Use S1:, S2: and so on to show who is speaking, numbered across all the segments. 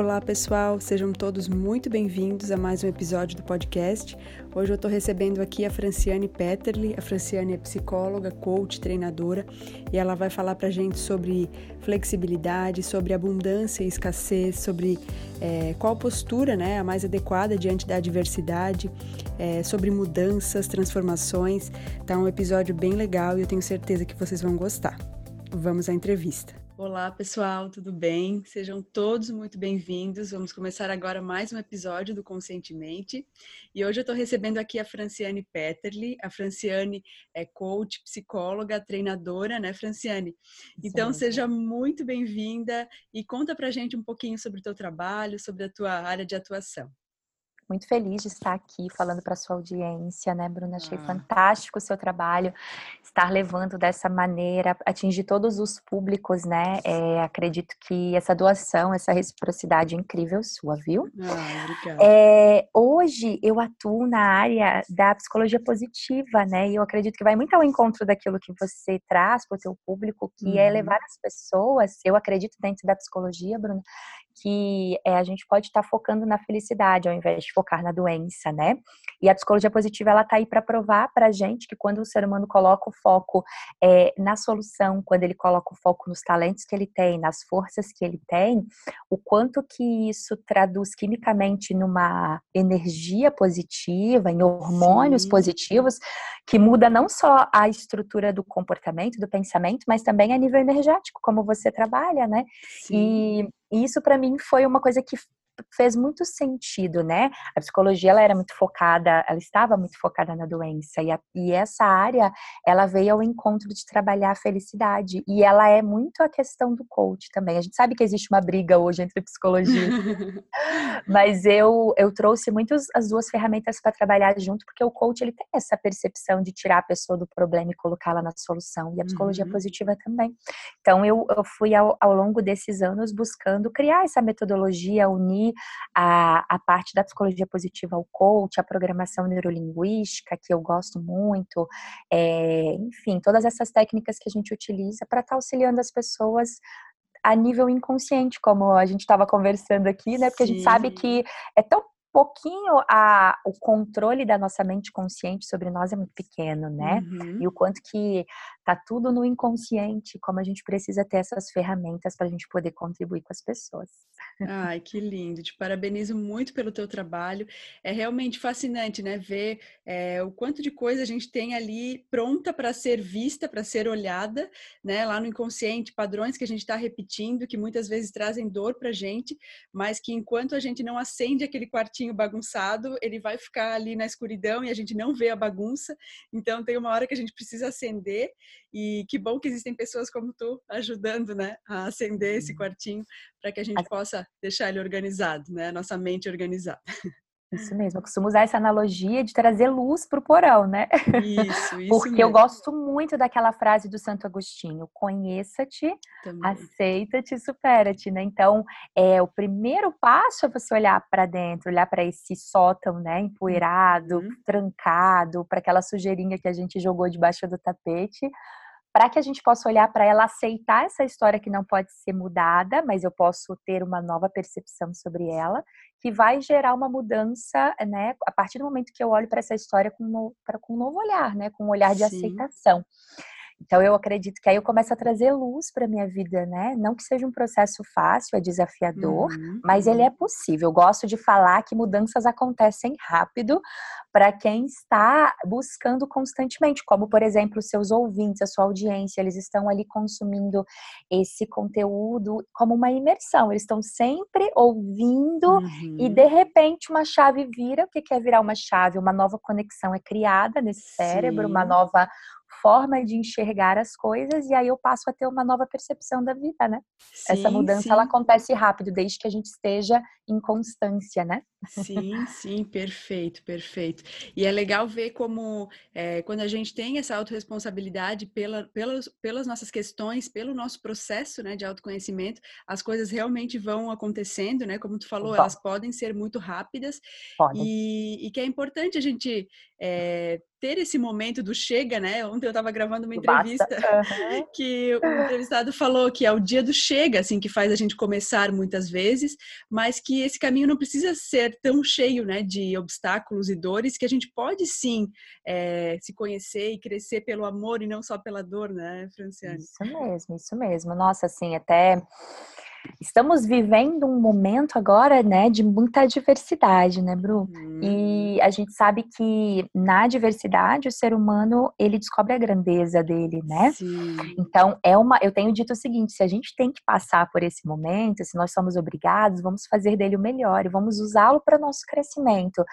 S1: Olá, pessoal, sejam todos muito bem-vindos a mais um episódio do podcast. Hoje eu estou recebendo aqui a Franciane Petterli. A Franciane é psicóloga, coach, treinadora e ela vai falar para gente sobre flexibilidade, sobre abundância e escassez, sobre é, qual postura né, a mais adequada diante da adversidade, é, sobre mudanças, transformações. Tá um episódio bem legal e eu tenho certeza que vocês vão gostar. Vamos à entrevista. Olá, pessoal, tudo bem? Sejam todos muito bem-vindos. Vamos começar agora mais um episódio do Conscientemente. E hoje eu estou recebendo aqui a Franciane Petterli. A Franciane é coach, psicóloga, treinadora, né, Franciane? Então, Sim. seja muito bem-vinda e conta pra gente um pouquinho sobre o teu trabalho, sobre a tua área de atuação
S2: muito feliz de estar aqui falando para sua audiência, né, Bruna? Achei ah. fantástico o seu trabalho, estar levando dessa maneira, atingir todos os públicos, né? É, acredito que essa doação, essa reciprocidade é incrível sua, viu? Ah, obrigada. É, hoje eu atuo na área da psicologia positiva, né? E eu acredito que vai muito ao encontro daquilo que você traz para o seu público, que é uhum. é levar as pessoas, eu acredito dentro da psicologia, Bruna, que é, a gente pode estar tá focando na felicidade ao invés de focar na doença, né? E a psicologia positiva ela tá aí para provar para a gente que quando o ser humano coloca o foco é, na solução, quando ele coloca o foco nos talentos que ele tem, nas forças que ele tem, o quanto que isso traduz quimicamente numa energia positiva, em hormônios Sim. positivos, que muda não só a estrutura do comportamento, do pensamento, mas também a nível energético, como você trabalha, né? Sim. E e isso para mim foi uma coisa que fez muito sentido, né? A psicologia ela era muito focada, ela estava muito focada na doença e, a, e, essa área ela veio ao encontro de trabalhar a felicidade e ela é muito a questão do coach também. A gente sabe que existe uma briga hoje entre psicologia, mas eu eu trouxe muitas as duas ferramentas para trabalhar junto porque o coach ele tem essa percepção de tirar a pessoa do problema e colocá-la na solução e a psicologia uhum. positiva também. Então eu, eu fui ao, ao longo desses anos buscando criar essa metodologia, unir a, a parte da psicologia positiva ao coach, a programação neurolinguística, que eu gosto muito, é, enfim, todas essas técnicas que a gente utiliza para estar tá auxiliando as pessoas a nível inconsciente, como a gente estava conversando aqui, né? Porque Sim. a gente sabe que é tão pouquinho a, o controle da nossa mente consciente sobre nós é muito pequeno, né? Uhum. E o quanto que tá tudo no inconsciente, como a gente precisa ter essas ferramentas para a gente poder contribuir com as pessoas.
S1: Ai, que lindo! Te parabenizo muito pelo teu trabalho. É realmente fascinante, né? Ver é, o quanto de coisa a gente tem ali pronta para ser vista, para ser olhada, né? Lá no inconsciente, padrões que a gente está repetindo, que muitas vezes trazem dor para gente, mas que enquanto a gente não acende aquele quartinho quartinho bagunçado, ele vai ficar ali na escuridão e a gente não vê a bagunça. Então tem uma hora que a gente precisa acender e que bom que existem pessoas como tu ajudando, né, a acender esse quartinho para que a gente possa deixar ele organizado, né, nossa mente organizada.
S2: Isso mesmo, eu costumo usar essa analogia de trazer luz para o porão, né? Isso, isso. Porque mesmo. eu gosto muito daquela frase do Santo Agostinho: conheça-te, aceita-te, supera-te, né? Então, é, o primeiro passo é você olhar para dentro, olhar para esse sótão, né? Empoeirado, uhum. trancado, para aquela sujeirinha que a gente jogou debaixo do tapete para que a gente possa olhar para ela, aceitar essa história que não pode ser mudada, mas eu posso ter uma nova percepção sobre ela, que vai gerar uma mudança, né? A partir do momento que eu olho para essa história com um, pra, com um novo olhar, né? Com um olhar de Sim. aceitação. Então eu acredito que aí eu começo a trazer luz para minha vida, né? Não que seja um processo fácil, é desafiador, uhum, mas ele é uhum. possível. Eu gosto de falar que mudanças acontecem rápido para quem está buscando constantemente, como por exemplo, seus ouvintes, a sua audiência, eles estão ali consumindo esse conteúdo como uma imersão. Eles estão sempre ouvindo uhum. e de repente uma chave vira. O que é virar uma chave? Uma nova conexão é criada nesse cérebro, Sim. uma nova forma de enxergar as coisas e aí eu passo a ter uma nova percepção da vida, né? Sim, Essa mudança sim. ela acontece rápido, desde que a gente esteja em constância, né?
S1: Sim, sim, perfeito, perfeito. E é legal ver como é, quando a gente tem essa autorresponsabilidade pela, pelas, pelas nossas questões, pelo nosso processo né, de autoconhecimento, as coisas realmente vão acontecendo, né? Como tu falou, elas podem ser muito rápidas e, e, que é importante a gente é, ter esse momento do chega, né? Ontem eu estava gravando uma entrevista uhum. que o entrevistado falou que é o dia do chega, assim, que faz a gente começar muitas vezes, mas que esse caminho não precisa ser tão cheio, né, de obstáculos e dores, que a gente pode sim é, se conhecer e crescer pelo amor e não só pela dor, né, Franciane?
S2: Isso mesmo, isso mesmo. Nossa, assim, até Estamos vivendo um momento agora, né, de muita diversidade, né, Bru? Hum. E a gente sabe que na diversidade o ser humano ele descobre a grandeza dele, né? Sim. Então é uma, eu tenho dito o seguinte: se a gente tem que passar por esse momento, se nós somos obrigados, vamos fazer dele o melhor e vamos usá-lo para nosso crescimento,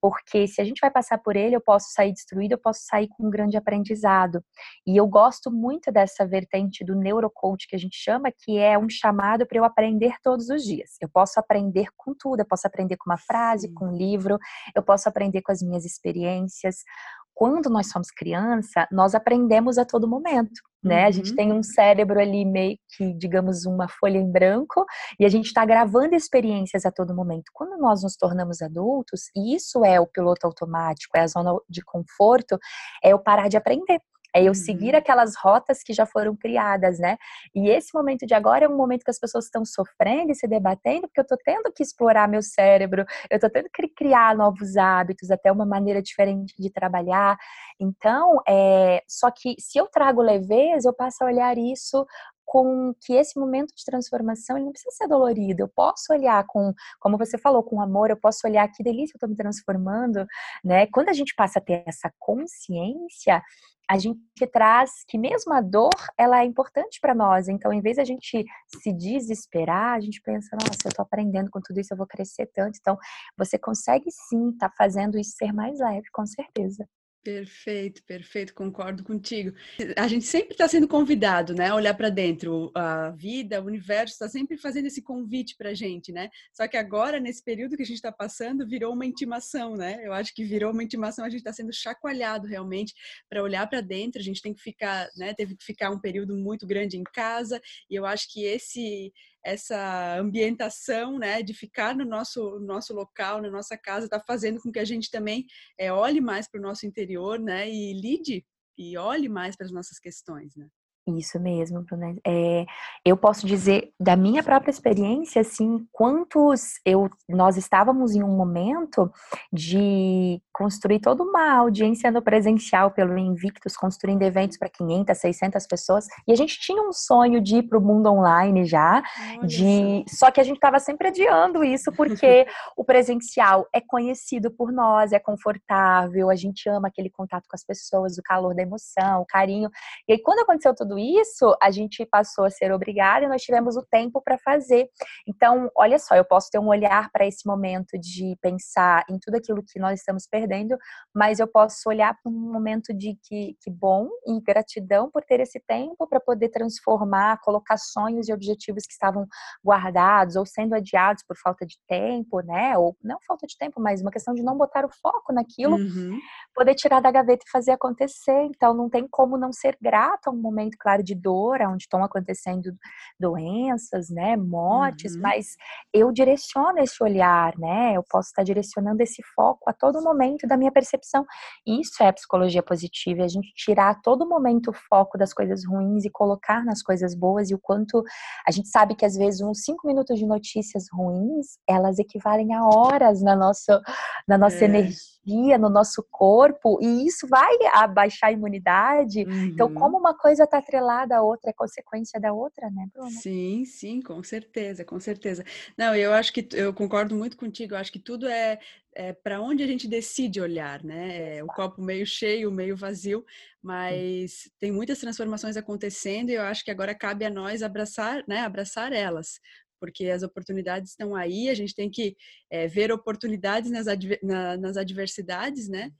S2: porque se a gente vai passar por ele, eu posso sair destruído, eu posso sair com um grande aprendizado. E eu gosto muito dessa vertente do neurocoach que a gente chama, que é um chamado para eu aprender todos os dias. Eu posso aprender com tudo, eu posso aprender com uma frase, com um livro, eu posso aprender com as minhas experiências. Quando nós somos criança, nós aprendemos a todo momento, né? Uhum. A gente uhum. tem um cérebro ali meio que, digamos, uma folha em branco e a gente está gravando experiências a todo momento. Quando nós nos tornamos adultos, e isso é o piloto automático, é a zona de conforto, é eu parar de aprender. É eu seguir uhum. aquelas rotas que já foram criadas, né? E esse momento de agora é um momento que as pessoas estão sofrendo e se debatendo, porque eu tô tendo que explorar meu cérebro, eu tô tendo que criar novos hábitos, até uma maneira diferente de trabalhar. Então, é, só que se eu trago leveza, eu passo a olhar isso com que esse momento de transformação ele não precisa ser dolorido. Eu posso olhar com, como você falou, com amor, eu posso olhar que delícia eu estou me transformando, né? Quando a gente passa a ter essa consciência, a gente traz que mesmo a dor, ela é importante para nós. Então, em vez de a gente se desesperar, a gente pensa, nossa, eu estou aprendendo com tudo isso, eu vou crescer tanto. Então, você consegue sim estar tá fazendo isso ser mais leve, com certeza.
S1: Perfeito, perfeito, concordo contigo. A gente sempre está sendo convidado, né, a olhar para dentro. A vida, o universo está sempre fazendo esse convite para a gente, né? Só que agora, nesse período que a gente está passando, virou uma intimação, né? Eu acho que virou uma intimação, a gente está sendo chacoalhado realmente para olhar para dentro. A gente tem que ficar, né? Teve que ficar um período muito grande em casa e eu acho que esse essa ambientação, né, de ficar no nosso, nosso local, na nossa casa, está fazendo com que a gente também é, olhe mais para o nosso interior, né, e lide e olhe mais para as nossas questões, né.
S2: Isso mesmo, Bruna. É, eu posso dizer da minha própria experiência, assim, quantos eu nós estávamos em um momento de construir toda uma audiência no presencial pelo Invictus, construindo eventos para 500, 600 pessoas, e a gente tinha um sonho de ir para o mundo online já, Olha de só que a gente estava sempre adiando isso porque o presencial é conhecido por nós, é confortável, a gente ama aquele contato com as pessoas, o calor da emoção, o carinho. E aí quando aconteceu tudo isso, a gente passou a ser obrigada e nós tivemos o tempo para fazer. Então, olha só, eu posso ter um olhar para esse momento de pensar em tudo aquilo que nós estamos perdendo, mas eu posso olhar para um momento de que, que bom e gratidão por ter esse tempo para poder transformar, colocar sonhos e objetivos que estavam guardados ou sendo adiados por falta de tempo, né? Ou não falta de tempo, mas uma questão de não botar o foco naquilo, uhum. poder tirar da gaveta e fazer acontecer. Então, não tem como não ser grato a um momento claro, de dor, onde estão acontecendo doenças, né, mortes, uhum. mas eu direciono esse olhar, né, eu posso estar direcionando esse foco a todo momento da minha percepção. Isso é a psicologia positiva, é a gente tirar a todo momento o foco das coisas ruins e colocar nas coisas boas e o quanto a gente sabe que às vezes uns cinco minutos de notícias ruins, elas equivalem a horas na nossa, na nossa é. energia no nosso corpo e isso vai abaixar a imunidade. Então, uhum. Então, como uma coisa está atrelada à outra, é consequência da outra, né, Bruna?
S1: Sim, sim, com certeza, com certeza. Não, eu acho que eu concordo muito contigo. Eu acho que tudo é, é para onde a gente decide olhar, né? É o copo meio cheio, meio vazio, mas tem muitas transformações acontecendo e eu acho que agora cabe a nós abraçar, né? Abraçar elas, porque as oportunidades estão aí, a gente tem que é, ver oportunidades nas, adver, na, nas adversidades, né?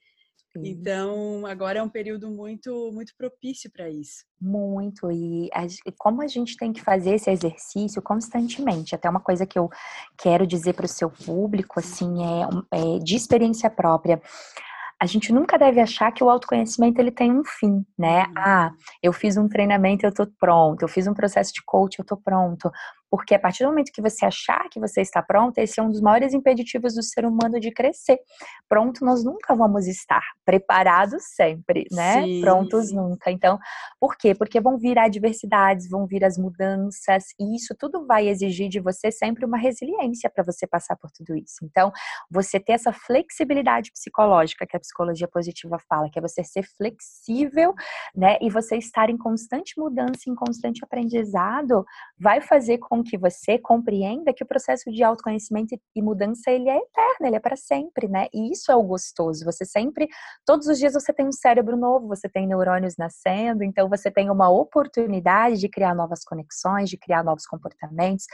S1: Então, agora é um período muito, muito propício para isso.
S2: Muito, e a, como a gente tem que fazer esse exercício constantemente, até uma coisa que eu quero dizer para o seu público, assim, é, é de experiência própria a gente nunca deve achar que o autoconhecimento ele tem um fim, né? Uhum. Ah, eu fiz um treinamento, eu tô pronto. Eu fiz um processo de coach, eu tô pronto. Porque a partir do momento que você achar que você está pronta, esse é um dos maiores impeditivos do ser humano de crescer. Pronto, nós nunca vamos estar preparados sempre, né? Sim, Prontos nunca. Então, por quê? Porque vão vir adversidades, vão vir as mudanças, e isso tudo vai exigir de você sempre uma resiliência para você passar por tudo isso. Então, você ter essa flexibilidade psicológica que a psicologia positiva fala, que é você ser flexível, né? E você estar em constante mudança, em constante aprendizado, vai fazer com que você compreenda que o processo de autoconhecimento e mudança ele é eterno, ele é para sempre, né? E isso é o gostoso. Você sempre, todos os dias você tem um cérebro novo, você tem neurônios nascendo, então você tem uma oportunidade de criar novas conexões, de criar novos comportamentos,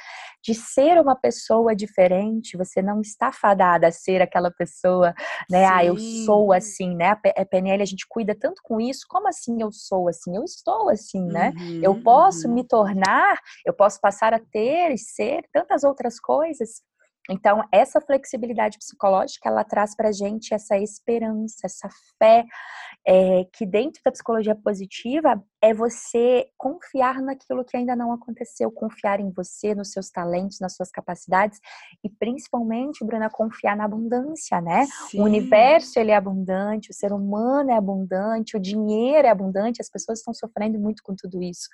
S2: de ser uma pessoa diferente. Você não está fadada a ser aquela pessoa, né? Sim. Ah, eu sou assim, né? A PNL a gente cuida tanto com isso. Como assim eu sou assim? Eu estou assim, né? Uhum, eu posso uhum. me tornar, eu posso passar a ter e ser tantas outras coisas. Então, essa flexibilidade psicológica, ela traz para a gente essa esperança, essa fé, é, que dentro da psicologia positiva é você confiar naquilo que ainda não aconteceu, confiar em você, nos seus talentos, nas suas capacidades e principalmente, Bruna, confiar na abundância, né? Sim. O universo ele é abundante, o ser humano é abundante, o dinheiro é abundante, as pessoas estão sofrendo muito com tudo isso.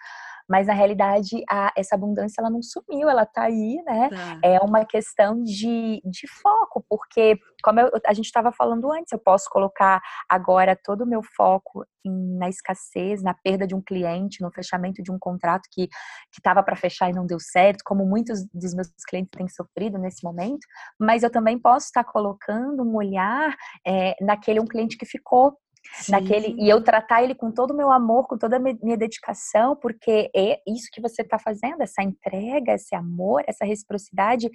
S2: Mas na realidade, a, essa abundância ela não sumiu, ela tá aí, né? Tá. É uma questão de, de foco, porque, como eu, a gente estava falando antes, eu posso colocar agora todo o meu foco em, na escassez, na perda de um cliente, no fechamento de um contrato que estava para fechar e não deu certo, como muitos dos meus clientes têm sofrido nesse momento, mas eu também posso estar colocando um olhar é, naquele um cliente que ficou Sim. naquele e eu tratar ele com todo o meu amor, com toda a minha dedicação, porque é isso que você está fazendo, essa entrega, esse amor, essa reciprocidade,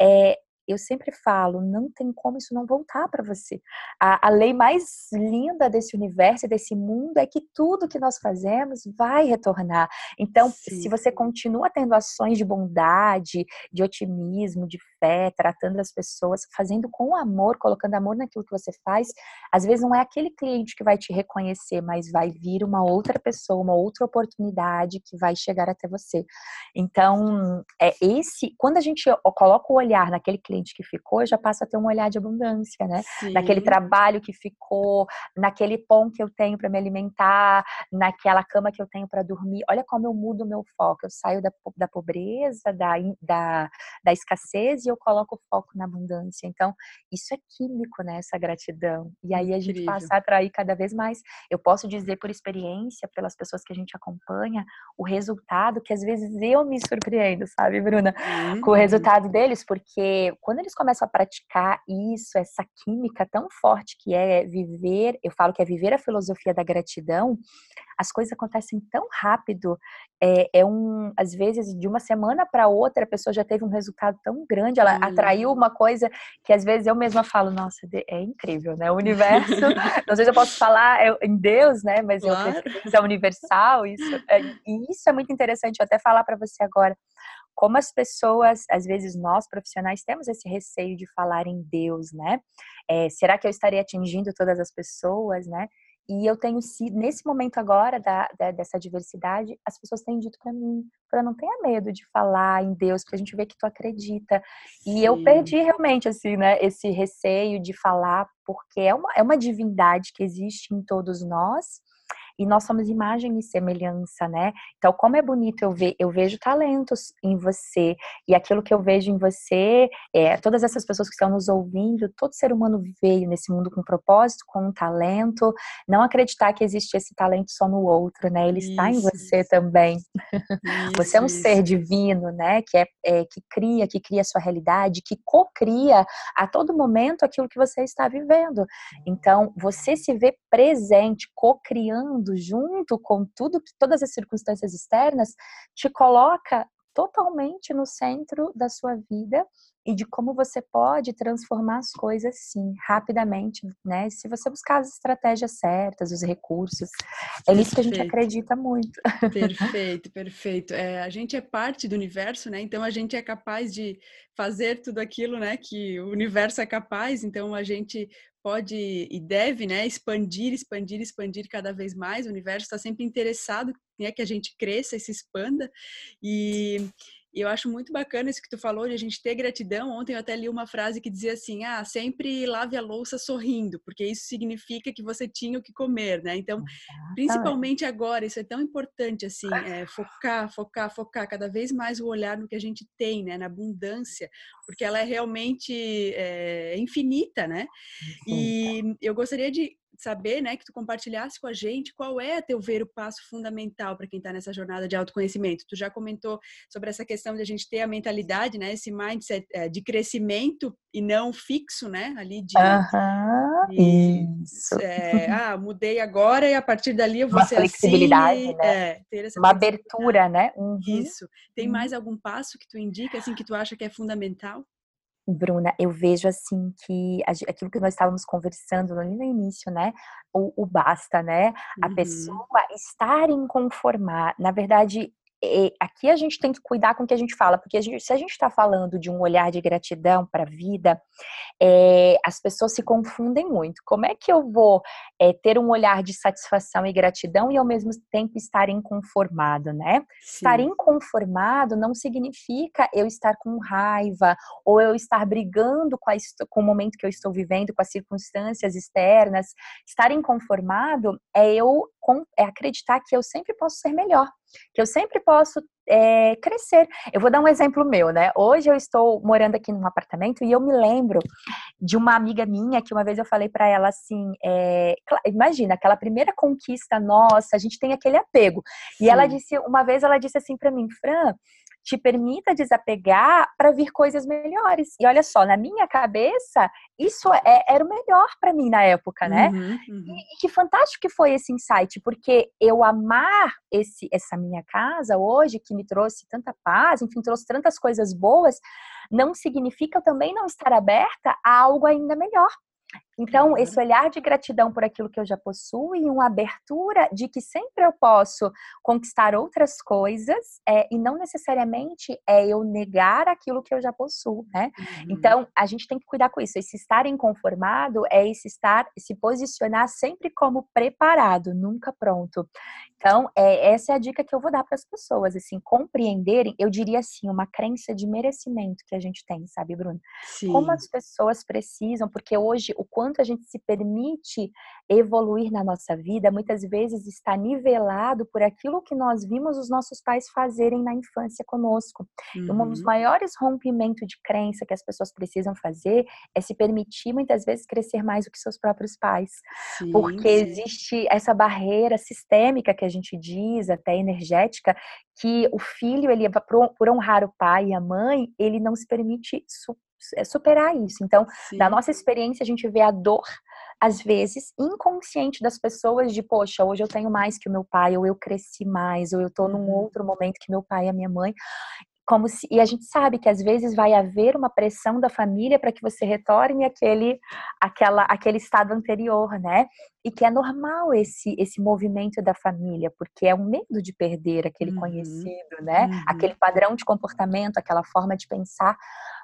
S2: é, eu sempre falo, não tem como isso não voltar para você. A, a, lei mais linda desse universo, desse mundo, é que tudo que nós fazemos vai retornar. Então, Sim. se você continua tendo ações de bondade, de otimismo, de fé, tratando as pessoas, fazendo com amor, colocando amor naquilo que você faz, às vezes não é aquele cliente que vai te reconhecer, mas vai vir uma outra pessoa, uma outra oportunidade que vai chegar até você. Então, é esse, quando a gente coloca o olhar naquele cliente cliente que ficou, já passa a ter um olhar de abundância, né? Sim. Naquele trabalho que ficou, naquele pão que eu tenho para me alimentar, naquela cama que eu tenho para dormir. Olha como eu mudo o meu foco. Eu saio da, da pobreza, da, da, da escassez e eu coloco o foco na abundância. Então, isso é químico, né? Essa gratidão. E aí a gente Incrível. passa a atrair cada vez mais. Eu posso dizer por experiência, pelas pessoas que a gente acompanha, o resultado que às vezes eu me surpreendo, sabe, Bruna? Uhum. Com o resultado deles, porque quando eles começam a praticar isso, essa química tão forte que é viver, eu falo que é viver a filosofia da gratidão, as coisas acontecem tão rápido. É, é um, às vezes, de uma semana para outra, a pessoa já teve um resultado tão grande, ela hum. atraiu uma coisa que às vezes eu mesma falo, nossa, é incrível, né? O universo, não sei se eu posso falar em Deus, né? Mas claro. eu preciso, é universal, isso, é, e isso é muito interessante, eu até falar para você agora como as pessoas, às vezes nós profissionais temos esse receio de falar em Deus, né? É, será que eu estarei atingindo todas as pessoas, né? E eu tenho sido, nesse momento agora da, da dessa diversidade, as pessoas têm dito para mim, para não tenha medo de falar em Deus, porque a gente vê que tu acredita. E Sim. eu perdi realmente, assim, né, esse receio de falar, porque é uma, é uma divindade que existe em todos nós, e nós somos imagem e semelhança, né? Então, como é bonito eu ver, eu vejo talentos em você e aquilo que eu vejo em você, é, todas essas pessoas que estão nos ouvindo, todo ser humano veio nesse mundo com um propósito, com um talento, não acreditar que existe esse talento só no outro, né? Ele isso, está em você isso. também. Isso, você é um ser divino, né? Que é, é que cria, que cria a sua realidade, que co-cria a todo momento aquilo que você está vivendo. Então, você se vê presente, co-criando junto com tudo que todas as circunstâncias externas te coloca totalmente no centro da sua vida e de como você pode transformar as coisas sim, rapidamente, né? Se você buscar as estratégias certas, os recursos. É perfeito. nisso que a gente acredita muito.
S1: Perfeito, perfeito. É, a gente é parte do universo, né? Então a gente é capaz de fazer tudo aquilo, né, que o universo é capaz, então a gente pode e deve, né, expandir, expandir, expandir cada vez mais. O universo está sempre interessado, né, que a gente cresça e se expanda. E E eu acho muito bacana isso que tu falou de a gente ter gratidão. Ontem eu até li uma frase que dizia assim: ah, sempre lave a louça sorrindo, porque isso significa que você tinha o que comer, né? Então, principalmente agora, isso é tão importante, assim, é, focar, focar, focar cada vez mais o olhar no que a gente tem, né? Na abundância, porque ela é realmente é, infinita, né? E eu gostaria de saber, né, que tu compartilhasse com a gente qual é, a teu ver, o passo fundamental para quem está nessa jornada de autoconhecimento. Tu já comentou sobre essa questão de a gente ter a mentalidade, né, esse mindset é, de crescimento e não fixo, né, ali de,
S2: uhum, de isso.
S1: É, ah, mudei agora e a partir dali eu vou
S2: Uma
S1: ser
S2: flexibilidade,
S1: assim,
S2: né?
S1: É,
S2: Uma abertura, né?
S1: Uhum. Isso. Tem mais algum passo que tu indica, assim, que tu acha que é fundamental?
S2: Bruna, eu vejo assim que aquilo que nós estávamos conversando ali no início, né? O, o basta, né? A uhum. pessoa estar inconformar. Na verdade, aqui a gente tem que cuidar com o que a gente fala, porque a gente, se a gente está falando de um olhar de gratidão para a vida, é, as pessoas se confundem muito. Como é que eu vou é, ter um olhar de satisfação e gratidão e ao mesmo tempo estar inconformado, né? Sim. Estar inconformado não significa eu estar com raiva ou eu estar brigando com, a, com o momento que eu estou vivendo, com as circunstâncias externas. Estar inconformado é eu é acreditar que eu sempre posso ser melhor que eu sempre posso é, crescer. Eu vou dar um exemplo meu, né? Hoje eu estou morando aqui num apartamento e eu me lembro de uma amiga minha que uma vez eu falei para ela assim: é, imagina, aquela primeira conquista nossa, a gente tem aquele apego. Sim. E ela disse, uma vez ela disse assim para mim, Fran, te permita desapegar para vir coisas melhores. E olha só, na minha cabeça, isso é, era o melhor para mim na época, né? Uhum, uhum. E, e, que fantástico que foi esse insight, porque eu amar esse, essa minha casa hoje, que me trouxe tanta paz, enfim, trouxe tantas coisas boas, não significa eu também não estar aberta a algo ainda melhor. Então, esse olhar de gratidão por aquilo que eu já possuo e uma abertura de que sempre eu posso conquistar outras coisas é, e não necessariamente é eu negar aquilo que eu já possuo, né? Uhum. Então, a gente tem que cuidar com isso. Esse estar inconformado é esse estar, se posicionar sempre como preparado, nunca pronto. Então, é, essa é a dica que eu vou dar para as pessoas, assim, compreenderem, eu diria assim, uma crença de merecimento que a gente tem, sabe, Bruno? Sim. Como as pessoas precisam, porque hoje o quanto a gente se permite evoluir na nossa vida, muitas vezes está nivelado por aquilo que nós vimos os nossos pais fazerem na infância conosco. Uhum. Um dos uhum. maiores rompimentos de crença que as pessoas precisam fazer é se permitir muitas vezes crescer mais do que seus próprios pais. Sim, porque sim. existe essa barreira sistêmica que a gente diz, até energética, que o filho, ele por honrar o pai e a mãe, ele não se permite superar isso. Então, Sim. da nossa experiência, a gente vê a dor, às vezes, inconsciente das pessoas de, poxa, hoje eu tenho mais que o meu pai, ou eu cresci mais, ou eu tô num uhum. outro momento que meu pai e a minha mãe como se, e a gente sabe que às vezes vai haver uma pressão da família para que você retorne aquele, aquela, aquele estado anterior, né? E que é normal esse, esse movimento da família, porque é um medo de perder aquele uhum. conhecido, né? Uhum. Aquele padrão de comportamento, aquela forma de pensar.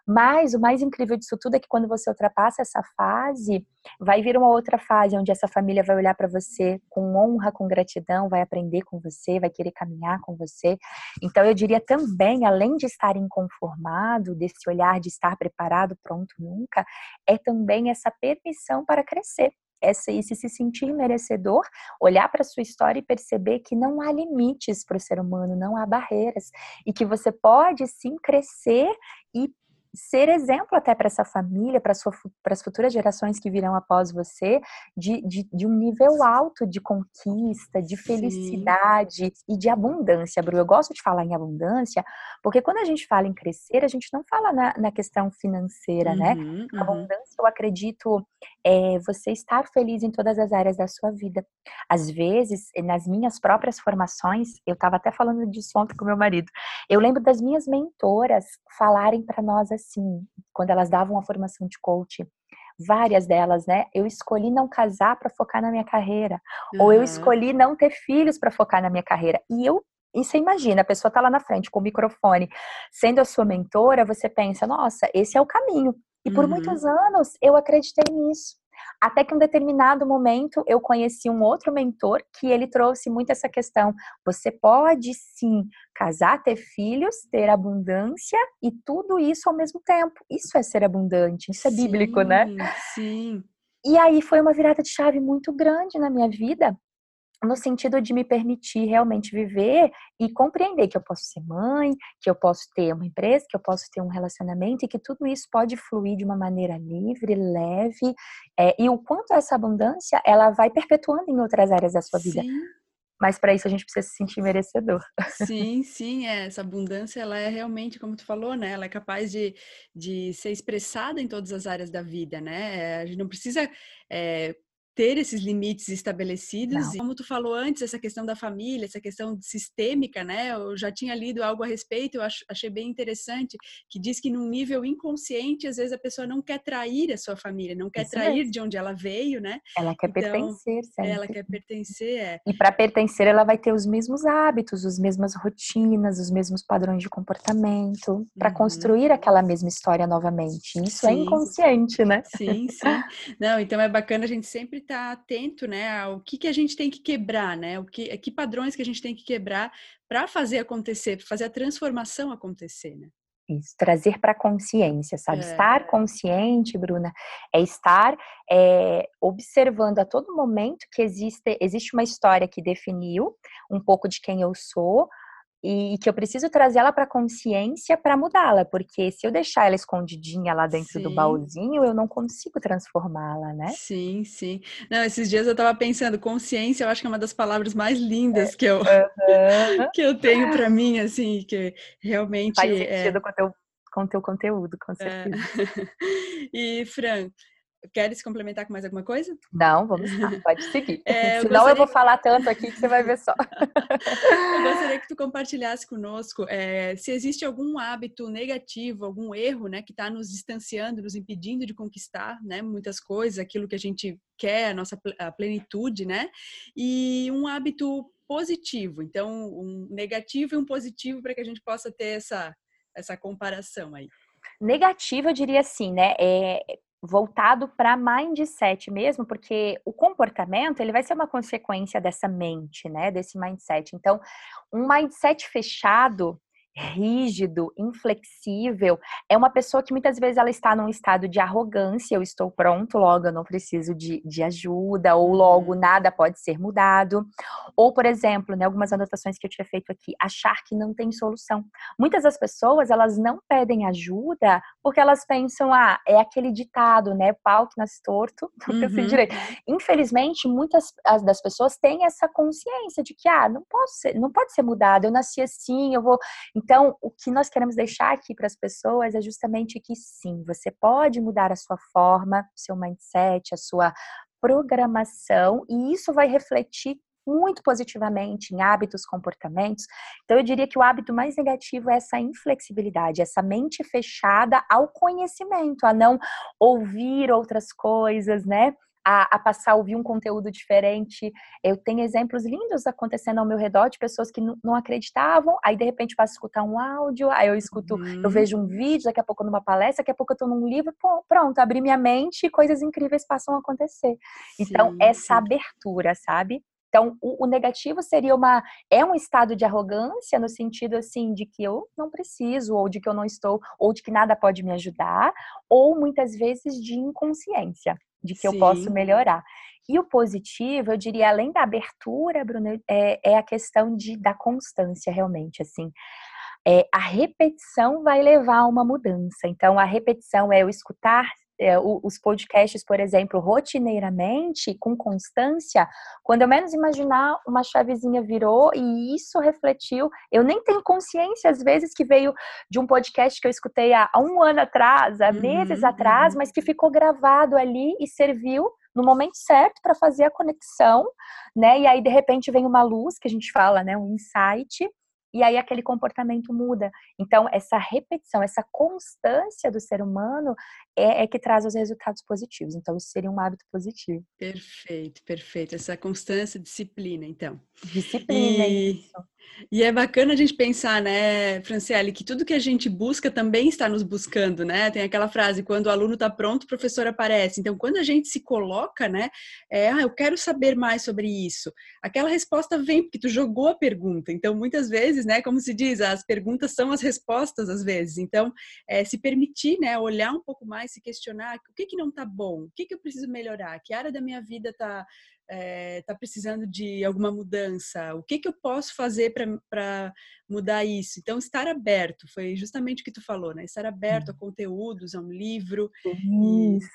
S2: Mas o mais incrível disso tudo é que quando você ultrapassa essa fase, vai vir uma outra fase onde essa família vai olhar para você com honra, com gratidão, vai aprender com você, vai querer caminhar com você. Então eu diria também, além de estar inconformado, desse olhar de estar preparado, pronto nunca, é também essa permissão para crescer essa, esse se sentir merecedor, olhar para sua história e perceber que não há limites para o ser humano, não há barreiras e que você pode sim crescer e ser exemplo até para essa família, para as futuras gerações que virão após você, de, de, de, um nível alto de conquista, de felicidade Sim. e de abundância, Bru. Eu gosto de falar em abundância, porque quando a gente fala em crescer, a gente não fala na, na questão financeira, né? uhum, né? Uhum. Abundância, eu acredito, é você estar feliz em todas as áreas da sua vida. Às vezes, nas minhas próprias formações, eu estava até falando disso ontem com meu marido, eu lembro das minhas mentoras falarem para nós assim, quando elas davam a formação de coach, várias delas, né? Eu escolhi não casar para focar na minha carreira, uhum. ou eu escolhi não ter filhos para focar na minha carreira. E eu e você imagina, a pessoa está lá na frente com o microfone, sendo a sua mentora, você pensa, nossa, esse é o caminho. E por uhum. muitos anos eu acreditei nisso. Até que um determinado momento eu conheci um outro mentor que ele trouxe muito essa questão. Você pode sim casar, ter filhos, ter abundância e tudo isso ao mesmo tempo. Isso é ser abundante, isso é sim, bíblico, né?
S1: Sim.
S2: E aí foi uma virada de chave muito grande na minha vida, no sentido de me permitir realmente viver e compreender que eu posso ser mãe, que eu posso ter uma empresa, que eu posso ter um relacionamento e que tudo isso pode fluir de uma maneira livre, leve, é, e o quanto essa abundância ela vai perpetuando em outras áreas da sua vida.
S1: Sim.
S2: Mas para isso a gente precisa se sentir merecedor.
S1: Sim, sim, é. essa abundância ela é realmente, como tu falou, né? Ela é capaz de, de ser expressada em todas as áreas da vida, né? É, a gente não precisa é, ter esses limites estabelecidos. Não. E como tu falou antes, essa questão da família, essa questão sistêmica, né? Eu já tinha lido algo a respeito, eu achei bem interessante, que diz que num nível inconsciente, às vezes a pessoa não quer trair a sua família, não quer Isso trair de onde ela veio, né?
S2: Ela quer então, pertencer, sempre.
S1: Ela quer pertencer, é.
S2: E para pertencer, ela vai ter os mesmos hábitos, as mesmas rotinas, os mesmos padrões de comportamento, para uhum. construir aquela mesma história novamente. Isso é sim. é inconsciente, né?
S1: Sim, sim. Não, então é bacana a gente sempre estar tá atento, né, ao que, que a gente tem que quebrar, né, o que, que padrões que a gente tem que quebrar para fazer acontecer, para fazer a transformação acontecer, né?
S2: Isso, trazer para a consciência, sabe? É. Estar consciente, Bruna, é estar é, observando a todo momento que existe, existe uma história que definiu um pouco de quem eu sou, e que eu preciso trazer ela para consciência para mudá-la, porque se eu deixar ela escondidinha lá dentro sim. do baúzinho, eu não consigo transformá-la, né?
S1: Sim, sim. Não, esses dias eu estava pensando, consciência, eu acho que é uma das palavras mais lindas que eu uhum. que eu tenho para mim, assim, que realmente
S2: faz é sentido é... com o teu com teu conteúdo, com é. certeza. É.
S1: e Fran, Queres complementar com mais alguma coisa?
S2: Não, vamos lá, pode seguir. É, eu Senão eu vou falar tanto aqui que você vai ver só.
S1: eu gostaria que tu compartilhasse conosco é, se existe algum hábito negativo, algum erro, né, que está nos distanciando, nos impedindo de conquistar, né, muitas coisas, aquilo que a gente quer, a nossa a plenitude, né, e um hábito positivo. Então, um negativo e um positivo para que a gente possa ter essa essa comparação aí.
S2: Negativo, eu diria assim, né? É, voltado para mindset mesmo, porque o comportamento ele vai ser uma consequência dessa mente, né, desse mindset. Então, um mindset fechado rígido, inflexível, é uma pessoa que muitas vezes ela está num estado de arrogância, eu estou pronto, logo eu não preciso de, de ajuda, ou logo uhum. nada pode ser mudado. Ou, por exemplo, né, algumas anotações que eu tinha feito aqui, achar que não tem solução. Muitas das pessoas, elas não pedem ajuda porque elas pensam, ah, é aquele ditado, né, pau que nasce torto, nunca uhum. direito. Infelizmente, muitas das pessoas têm essa consciência de que, ah, não posso ser, não pode ser mudado, eu nasci assim, eu vou... Então, o que nós queremos deixar aqui para as pessoas é justamente que sim, você pode mudar a sua forma, seu mindset, a sua programação, e isso vai refletir muito positivamente em hábitos, comportamentos. Então, eu diria que o hábito mais negativo é essa inflexibilidade, essa mente fechada ao conhecimento, a não ouvir outras coisas, né? A, a, passar a ouvir um conteúdo diferente. Eu tenho exemplos lindos acontecendo ao meu redor de pessoas que não acreditavam, aí de repente passo a escutar um áudio, aí eu escuto, uhum. eu vejo um vídeo, daqui a pouco numa palestra, daqui a pouco eu tô num livro, pronto, abri minha mente e coisas incríveis passam a acontecer. Então, sim, essa sim. abertura, sabe? Então, o, o, negativo seria uma é um estado de arrogância no sentido assim de que eu não preciso ou de que eu não estou ou de que nada pode me ajudar, ou muitas vezes de inconsciência de que Sim. eu posso melhorar. E o positivo, eu diria, além da abertura, Bruno, é, é a questão de, da constância, realmente, assim. É, a repetição vai levar a uma mudança. Então, a repetição é eu escutar é, os podcasts, por exemplo, rotineiramente, com constância, quando eu menos imaginar, uma chavezinha virou e isso refletiu. Eu nem tenho consciência, às vezes, que veio de um podcast que eu escutei há, um ano atrás, há meses uhum, atrás, uhum. mas que ficou gravado ali e serviu no momento certo para fazer a conexão, né? E aí, de repente, vem uma luz, que a gente fala, né? Um insight, e aí aquele comportamento muda. Então, essa repetição, essa constância do ser humano é, é, que traz os resultados positivos. Então, isso seria um hábito positivo.
S1: Perfeito, perfeito. Essa constância, disciplina, então.
S2: Disciplina,
S1: e,
S2: isso.
S1: E é bacana a gente pensar, né, Franciele, que tudo que a gente busca também está nos buscando, né? Tem aquela frase, quando o aluno está pronto, o professor aparece. Então, quando a gente se coloca, né, é, ah, eu quero saber mais sobre isso, aquela resposta vem porque tu jogou a pergunta. Então, muitas vezes, né, como se diz, as perguntas são as respostas às vezes. Então, é, se permitir, né, olhar um pouco mais, se questionar, o que que não está bom? O que que eu preciso melhorar? Que área da minha vida está está eh, é, precisando de alguma mudança, o que, que eu posso fazer para mudar isso? Então, estar aberto, foi justamente o que tu falou, né? Estar aberto a conteúdos, a um livro.
S2: Isso.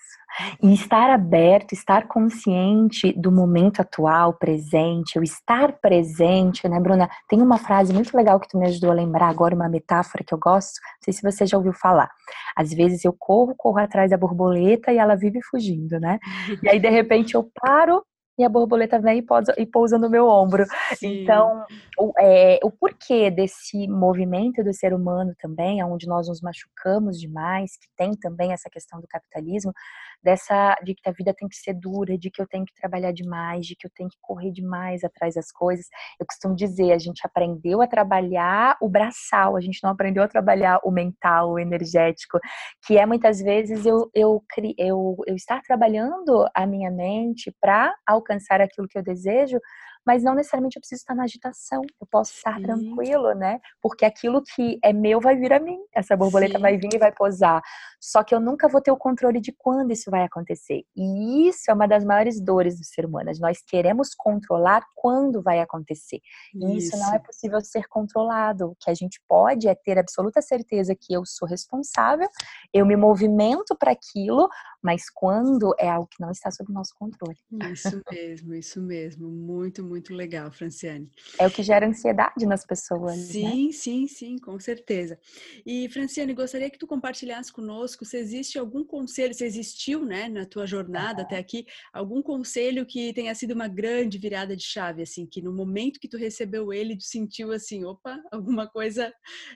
S2: E, e estar aberto, estar consciente do momento atual, presente, o estar presente, né, Bruna? Tem uma frase muito legal que tu me ajudou a lembrar agora, uma metáfora que eu gosto, não sei se você já ouviu falar. Às vezes eu corro, corro atrás da borboleta e ela vive fugindo, né? E aí, de repente, eu paro e a borboleta vem e pousa, e pousa no meu ombro. Sim. Então, o, é, o porquê desse movimento do ser humano também, onde nós nos machucamos demais, que tem também essa questão do capitalismo, dessa de que a vida tem que ser dura, de que eu tenho que trabalhar demais, de que eu tenho que correr demais atrás das coisas. Eu costumo dizer, a gente aprendeu a trabalhar o braçal, a gente não aprendeu a trabalhar o mental, o energético, que é muitas vezes eu eu eu, eu estar trabalhando a minha mente para alcançar aquilo que eu desejo, mas não necessariamente eu preciso estar na agitação. Eu posso estar Sim. tranquilo, né? Porque aquilo que é meu vai vir a mim. Essa borboleta Sim. vai vir e vai posar. Só que eu nunca vou ter o controle de quando isso vai acontecer. E isso é uma das maiores dores do ser humano. Nós queremos controlar quando vai acontecer. E isso, isso não é possível ser controlado. O que a gente pode é ter absoluta certeza que eu sou responsável, eu me movimento para aquilo, mas quando é algo que não está sob nosso controle.
S1: Isso mesmo, isso mesmo. Muito, muito legal, Franciane.
S2: É o que gera ansiedade nas pessoas.
S1: Né? Sim, né? sim, sim, com certeza. E, Franciane, gostaria que tu compartilhasse conosco se existe algum conselho, se existiu, né, na tua jornada até aqui, algum conselho que tenha sido uma grande virada de chave, assim, que no momento que tu recebeu ele, tu sentiu assim, opa, alguma coisa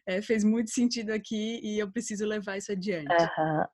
S1: é, fez muito sentido aqui e eu preciso levar isso adiante.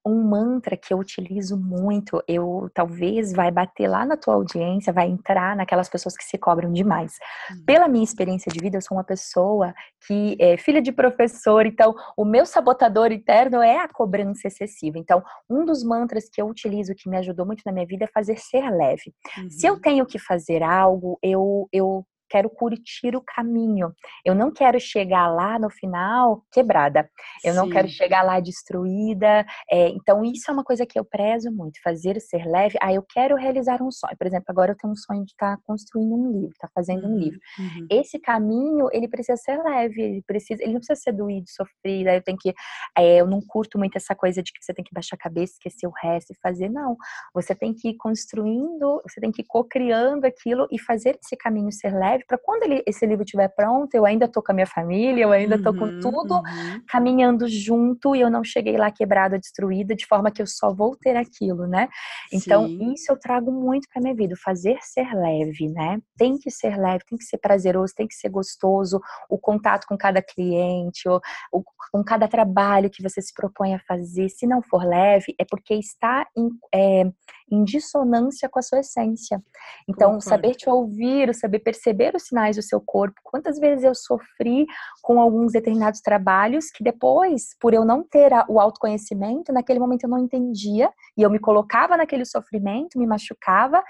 S2: Um mantra que eu utilizo utilizo muito, eu talvez vai bater lá na tua audiência, vai entrar naquelas pessoas que se cobram demais. Uhum. Pela minha experiência de vida, eu sou uma pessoa que é filha de professor, então o meu sabotador interno é a cobrança excessiva. Então, um dos mantras que eu utilizo que me ajudou muito na minha vida é fazer ser leve. Uhum. Se eu uhum. tenho que fazer algo, eu, eu quero curtir o caminho. Eu não quero chegar lá no final quebrada. Eu Sim. não quero chegar lá destruída. É, então, isso é uma coisa que eu prezo muito, fazer ser leve. Ah, eu quero realizar um sonho. Por exemplo, agora eu tenho um sonho de estar tá construindo um livro, estar tá fazendo uhum, um livro. Uhum. Esse caminho, ele precisa ser leve, ele, precisa, ele não precisa ser doído, sofrido. Eu tenho que. É, eu não curto muito essa coisa de que você tem que baixar a cabeça, esquecer o resto e fazer. Não. Você tem que ir construindo, você tem que ir co-criando aquilo e fazer esse caminho ser leve para quando ele, esse livro estiver pronto, eu ainda tô com a minha família, eu ainda tô com uhum, tudo uhum. caminhando junto e eu não cheguei lá quebrada, destruída, de forma que eu só vou ter aquilo, né? Então, Sim. isso eu trago muito para minha vida, fazer ser leve, né? Tem que ser leve, tem que ser prazeroso, tem que ser gostoso, o contato com cada cliente, o, o, com cada trabalho que você se propõe a fazer. Se não for leve, é porque está em, é, em dissonância com a sua essência. Então, Concordo. saber te ouvir, saber perceber os sinais do seu corpo. Quantas vezes eu sofri com alguns determinados trabalhos que depois, por eu não ter o autoconhecimento, naquele momento eu não entendia e eu me colocava naquele sofrimento, me machucava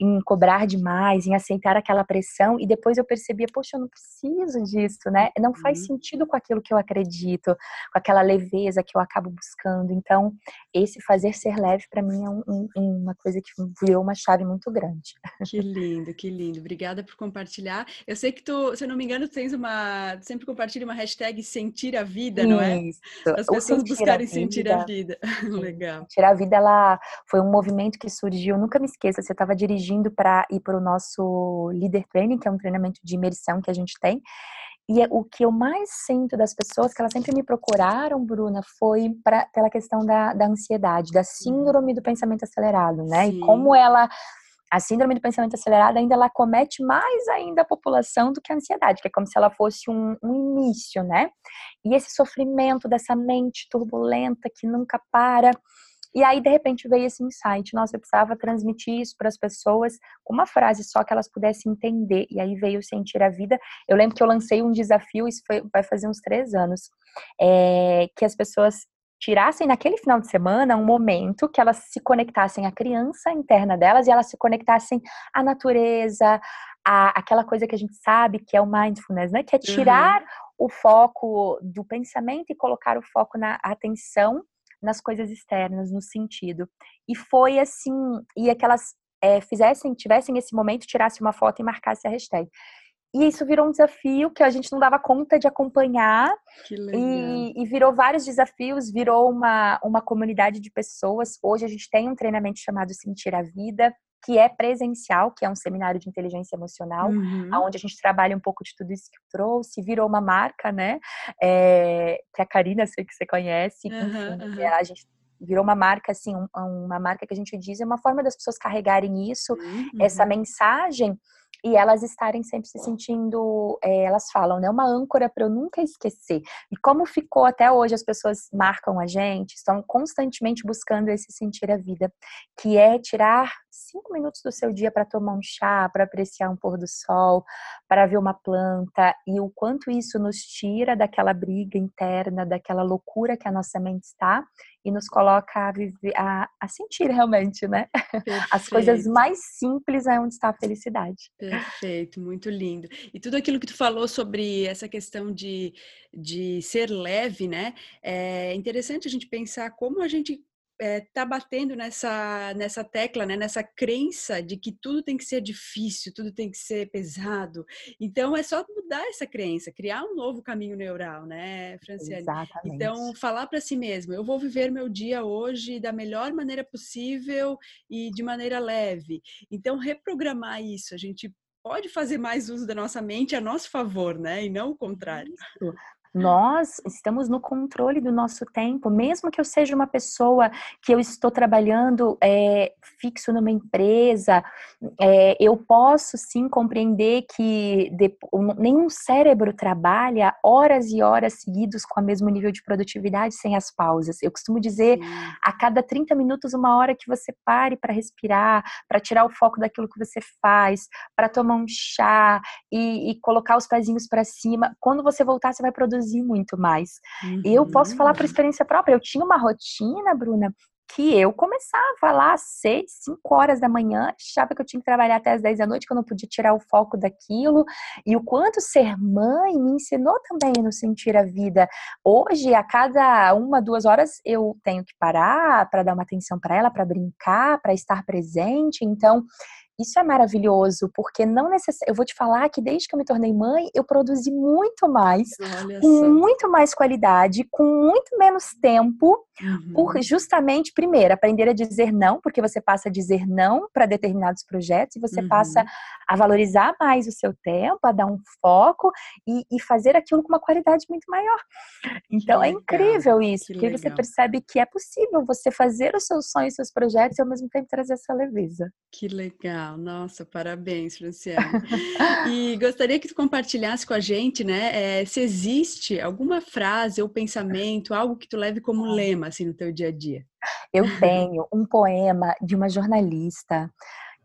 S2: em cobrar demais, em aceitar aquela pressão e depois eu percebia, poxa, eu não preciso disso, né? Não faz uhum. sentido com aquilo que eu acredito, com aquela leveza que eu acabo buscando. Então, esse fazer ser leve para mim é um, um, uma coisa que virou uma chave muito grande.
S1: Que lindo, que lindo. Obrigada por compartilhar. Eu sei que tu, se eu não me engano, tu tens uma. Tu sempre compartilha uma hashtag sentir a vida, não é? Isso. As pessoas buscarem sentir a vida. Legal.
S2: Sentir a vida, ela foi um movimento que surgiu, nunca me esqueça, você estava dirigindo para ir para o nosso Leader Training, que é um treinamento de imersão que a gente tem. E é o que eu mais sinto das pessoas, que elas sempre me procuraram, Bruna, foi pra, pela questão da, da ansiedade, da síndrome do pensamento acelerado, né? Sim. E como ela a síndrome do pensamento acelerado ainda ela comete mais ainda a população do que a ansiedade, que é como se ela fosse um, um início, né? E esse sofrimento dessa mente turbulenta que nunca para, E aí, de repente, veio esse insight. Nossa, eu precisava transmitir isso para as pessoas com uma frase só que elas pudessem entender. E aí veio Sentir a Vida. Eu lembro que eu lancei um desafio, isso foi, vai fazer uns três anos, é, que as pessoas tirassem naquele final de semana um momento que elas se conectassem à criança interna delas e elas se conectassem à natureza, a, aquela coisa que a gente sabe que é o mindfulness, né? Que é tirar uhum. o foco do pensamento e colocar o foco na atenção nas coisas externas, no sentido. E foi assim, e aquelas é, fizessem, tivessem esse momento, tirasse uma foto e marcasse a hashtag. E isso virou um desafio que a gente não dava conta de acompanhar. E, e, virou vários desafios, virou uma, uma comunidade de pessoas. Hoje a gente tem um treinamento chamado Sentir a Vida, que é presencial, que é um seminário de inteligência emocional, uhum. onde a gente trabalha um pouco de tudo isso que trouxe, virou uma marca, né? É, que a Karina, sei que você conhece, uhum, enfim, uhum. a gente virou uma marca, assim, um, uma marca que a gente diz, é uma forma das pessoas carregarem isso, essa uhum. mensagem e elas estarem sempre se sentindo, é, elas falam, né, uma âncora para eu nunca esquecer. E como ficou até hoje, as pessoas marcam a gente, estão constantemente buscando esse sentir a vida, que é tirar cinco minutos do seu dia para tomar um chá, para apreciar um pôr do sol, para ver uma planta, e o quanto isso nos tira daquela briga interna, daquela loucura que a nossa mente está, e nos coloca a, viver, a, a sentir realmente, né? Perfeito. As coisas mais simples é onde está a felicidade.
S1: Perfeito, muito lindo. E tudo aquilo que tu falou sobre essa questão de, de ser leve, né? É interessante a gente pensar como a gente é, tá batendo nessa, nessa tecla, né, nessa crença de que tudo tem que ser difícil, tudo tem que ser pesado. Então é só mudar essa crença, criar um novo caminho neural, né, Franciane? Exatamente. Então falar para si mesmo, eu vou viver meu dia hoje da melhor maneira possível e de maneira leve. Então reprogramar isso, a gente pode fazer mais uso da nossa mente a nosso favor, né? E não o contrário.
S2: Isso. Nós estamos no controle do nosso tempo, mesmo que eu seja uma pessoa que eu estou trabalhando é, fixo numa empresa, é, eu posso sim compreender que de, nenhum cérebro trabalha horas e horas seguidos com o mesmo nível de produtividade sem as pausas. Eu costumo dizer sim. a cada 30 minutos, uma hora que você pare para respirar, para tirar o foco daquilo que você faz, para tomar um chá e, e colocar os pezinhos para cima. Quando você voltar, você vai produzir produzir muito mais. Uhum. Eu posso falar por experiência própria. Eu tinha uma rotina, Bruna, que eu começava lá às seis, cinco horas da manhã, achava que eu tinha que trabalhar até às dez da noite, que eu não podia tirar o foco daquilo, e o quanto ser mãe me ensinou também no sentir a vida. Hoje, a cada uma, duas horas, eu tenho que parar para dar uma atenção para ela, para brincar, para estar presente. Então, isso é maravilhoso, porque não necessariamente. Eu vou te falar que desde que eu me tornei mãe, eu produzi muito mais, Olha com só. muito mais qualidade, com muito menos tempo, uhum. por justamente, primeiro, aprender a dizer não, porque você passa a dizer não para determinados projetos e você uhum. passa a valorizar mais o seu tempo, a dar um foco e, e fazer aquilo com uma qualidade muito maior. Então é incrível isso, porque legal. você percebe que é possível você fazer os seus sonhos, seus projetos e ao mesmo tempo trazer essa leveza.
S1: Que legal nossa, parabéns, Franciane. e gostaria que tu compartilhasse com a gente, né, é, se existe alguma frase ou pensamento, algo que tu leve como lema, assim, no teu dia a dia.
S2: Eu tenho um poema de uma jornalista,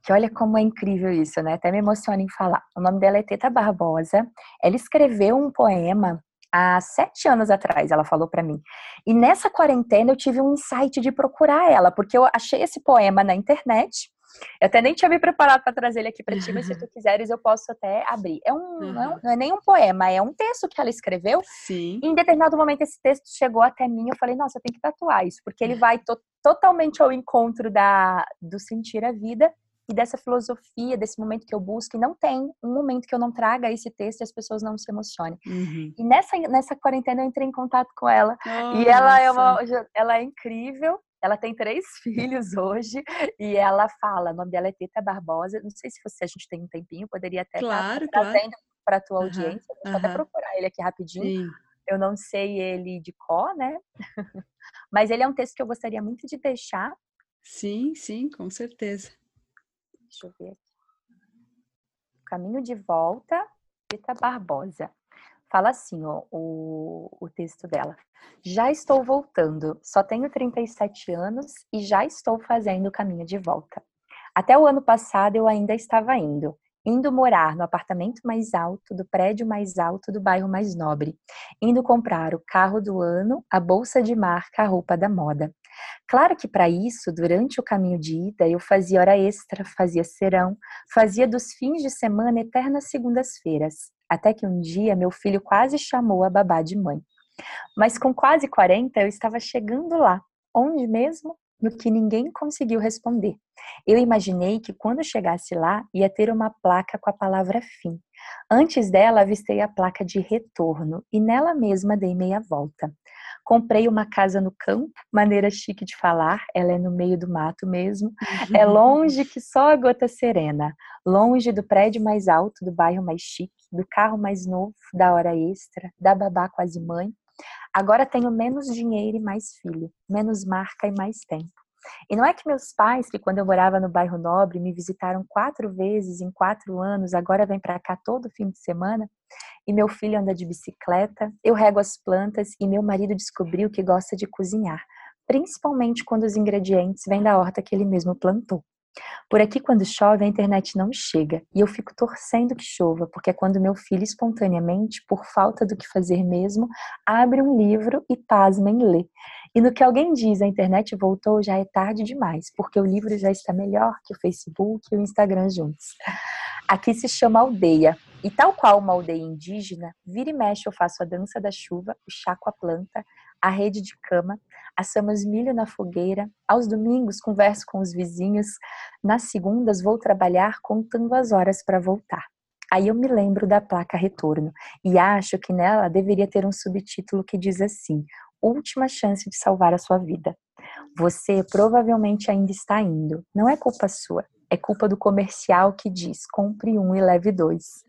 S2: que olha como é incrível isso, né, até me emociona em falar. O nome dela é Teta Barbosa, ela escreveu um poema há sete anos atrás, ela falou para mim. E nessa quarentena eu tive um insight de procurar ela, porque eu achei esse poema na internet eu até nem tinha me preparado para trazer ele aqui para ti, mas se tu quiseres eu posso até abrir. É um, uhum. não, é, não, é, nem um poema, é um texto que ela escreveu. Sim. Em determinado momento esse texto chegou até mim, eu falei, nossa, eu tenho que tatuar isso, porque ele vai to totalmente ao encontro da, do sentir a vida e dessa filosofia, desse momento que eu busco, e não tem um momento que eu não traga esse texto e as pessoas não se emocionem. Uhum. E nessa, nessa quarentena eu entrei em contato com ela, oh, e ela é, uma, ela é incrível, ela tem três filhos hoje e ela fala, o nome dela é Teta Barbosa. Não sei se você a gente tem um tempinho, poderia até
S1: claro, estar trazendo claro.
S2: para a tua audiência. Uhum, Deixa eu até procurar ele aqui rapidinho. Sim. Eu não sei ele de cor, né? Mas ele é um texto que eu gostaria muito de deixar.
S1: Sim, sim, com certeza.
S2: Deixa eu ver aqui. Caminho de volta, Teta Barbosa. Fala assim, ó, o, o texto dela. Já estou voltando, só tenho 37 anos e já estou fazendo o caminho de volta. Até o ano passado eu ainda estava indo, indo morar no apartamento mais alto, do prédio mais alto, do bairro mais nobre, indo comprar o carro do ano, a bolsa de marca, a roupa da moda. Claro que para isso, durante o caminho de ida, eu fazia hora extra, fazia serão, fazia dos fins de semana eternas segundas-feiras, até que um dia meu filho quase chamou a babá de mãe. Mas com quase 40, eu estava chegando lá. Onde mesmo? No que ninguém conseguiu responder. Eu imaginei que quando chegasse lá ia ter uma placa com a palavra fim. Antes dela, avistei a placa de retorno e nela mesma dei meia volta. Comprei uma casa no campo, maneira chique de falar, ela é no meio do mato mesmo. É longe que só a gota serena, longe do prédio mais alto, do bairro mais chique, do carro mais novo, da hora extra, da babá quase mãe. Agora tenho menos dinheiro e mais filho, menos marca e mais tempo. E não é que meus pais, que quando eu morava no bairro Nobre, me visitaram quatro vezes em quatro anos, agora vêm para cá todo fim de semana, e meu filho anda de bicicleta, eu rego as plantas e meu marido descobriu que gosta de cozinhar, principalmente quando os ingredientes vêm da horta que ele mesmo plantou. Por aqui, quando chove, a internet não chega e eu fico torcendo que chova, porque é quando meu filho espontaneamente, por falta do que fazer mesmo, abre um livro e pasmem lê. E no que alguém diz a internet voltou, já é tarde demais, porque o livro já está melhor que o Facebook e o Instagram juntos. Aqui se chama aldeia, e tal qual uma aldeia indígena, vira e mexe eu faço a dança da chuva, o chá com a planta, a rede de cama, assamos milho na fogueira, aos domingos converso com os vizinhos, nas segundas vou trabalhar contando as horas para voltar. Aí eu me lembro da placa retorno e acho que nela deveria ter um subtítulo que diz assim: Última chance de salvar a sua vida. Você provavelmente ainda está indo, não é culpa sua é culpa do comercial que diz compre um e leve dois.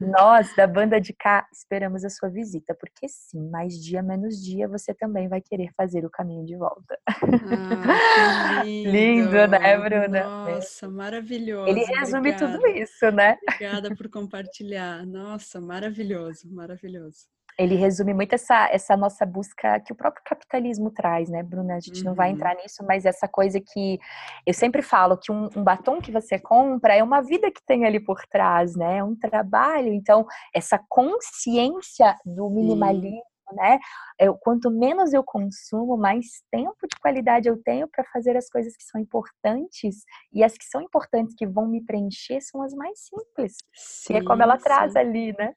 S2: Nós, da banda de cá, esperamos a sua visita, porque sim, mais dia menos dia você também vai querer fazer o caminho de volta.
S1: Ah, lindo.
S2: lindo, né, Bruna?
S1: Nossa, maravilhoso.
S2: Ele resume Obrigada. tudo isso, né?
S1: Obrigada por compartilhar. Nossa, maravilhoso, maravilhoso
S2: ele resume muito essa, essa nossa busca que o próprio capitalismo traz, né, Bruna? A gente uhum. não vai uhum. entrar nisso, mas essa coisa que eu sempre falo que um, um, batom que você compra é uma vida que tem ali por trás, né? É um trabalho. Então, essa consciência do minimalismo. Uhum. Né? Eu, quanto menos eu consumo, mais tempo de qualidade eu tenho para fazer as coisas que são importantes. E as que são importantes, que vão me preencher, são as mais simples. Sim, que é como ela sim. traz ali, né?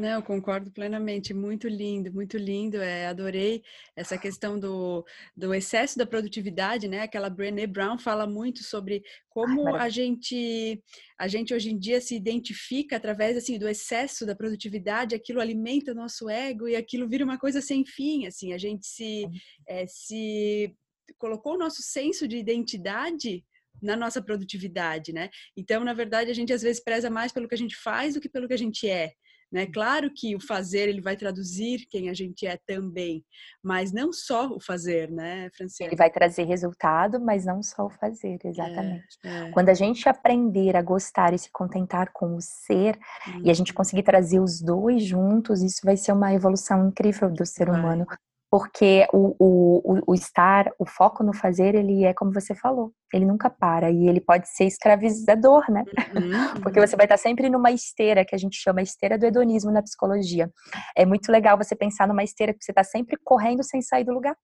S1: Não, concordo plenamente. Muito lindo, muito lindo. É, adorei essa questão do, do excesso da produtividade, né? Aquela Brené Brown fala muito sobre como Ai, a gente a gente hoje em dia se identifica através assim do excesso da produtividade. Aquilo alimenta o nosso ego e aquilo vira uma coisa sem fim. Assim, a gente se é, se colocou o nosso senso de identidade na nossa produtividade, né? Então, na verdade, a gente às vezes preza mais pelo que a gente faz do que pelo que a gente é. Né? Claro que o fazer ele vai traduzir quem a gente é também, mas não só o fazer, né, Franciane?
S2: Ele vai trazer resultado, mas não só o fazer, exatamente. É, é. Quando a gente aprender a gostar e se contentar com o ser, hum. e a gente uhum. conseguir trazer os dois juntos, isso vai ser uma evolução incrível do ser humano porque o, o, o, estar, o foco no fazer, ele é como você falou, ele nunca para e ele pode ser escravizador, né? Uhum, porque você vai estar sempre numa esteira que a gente chama esteira do hedonismo na psicologia. É muito legal você pensar numa esteira que você está sempre correndo sem sair do lugar.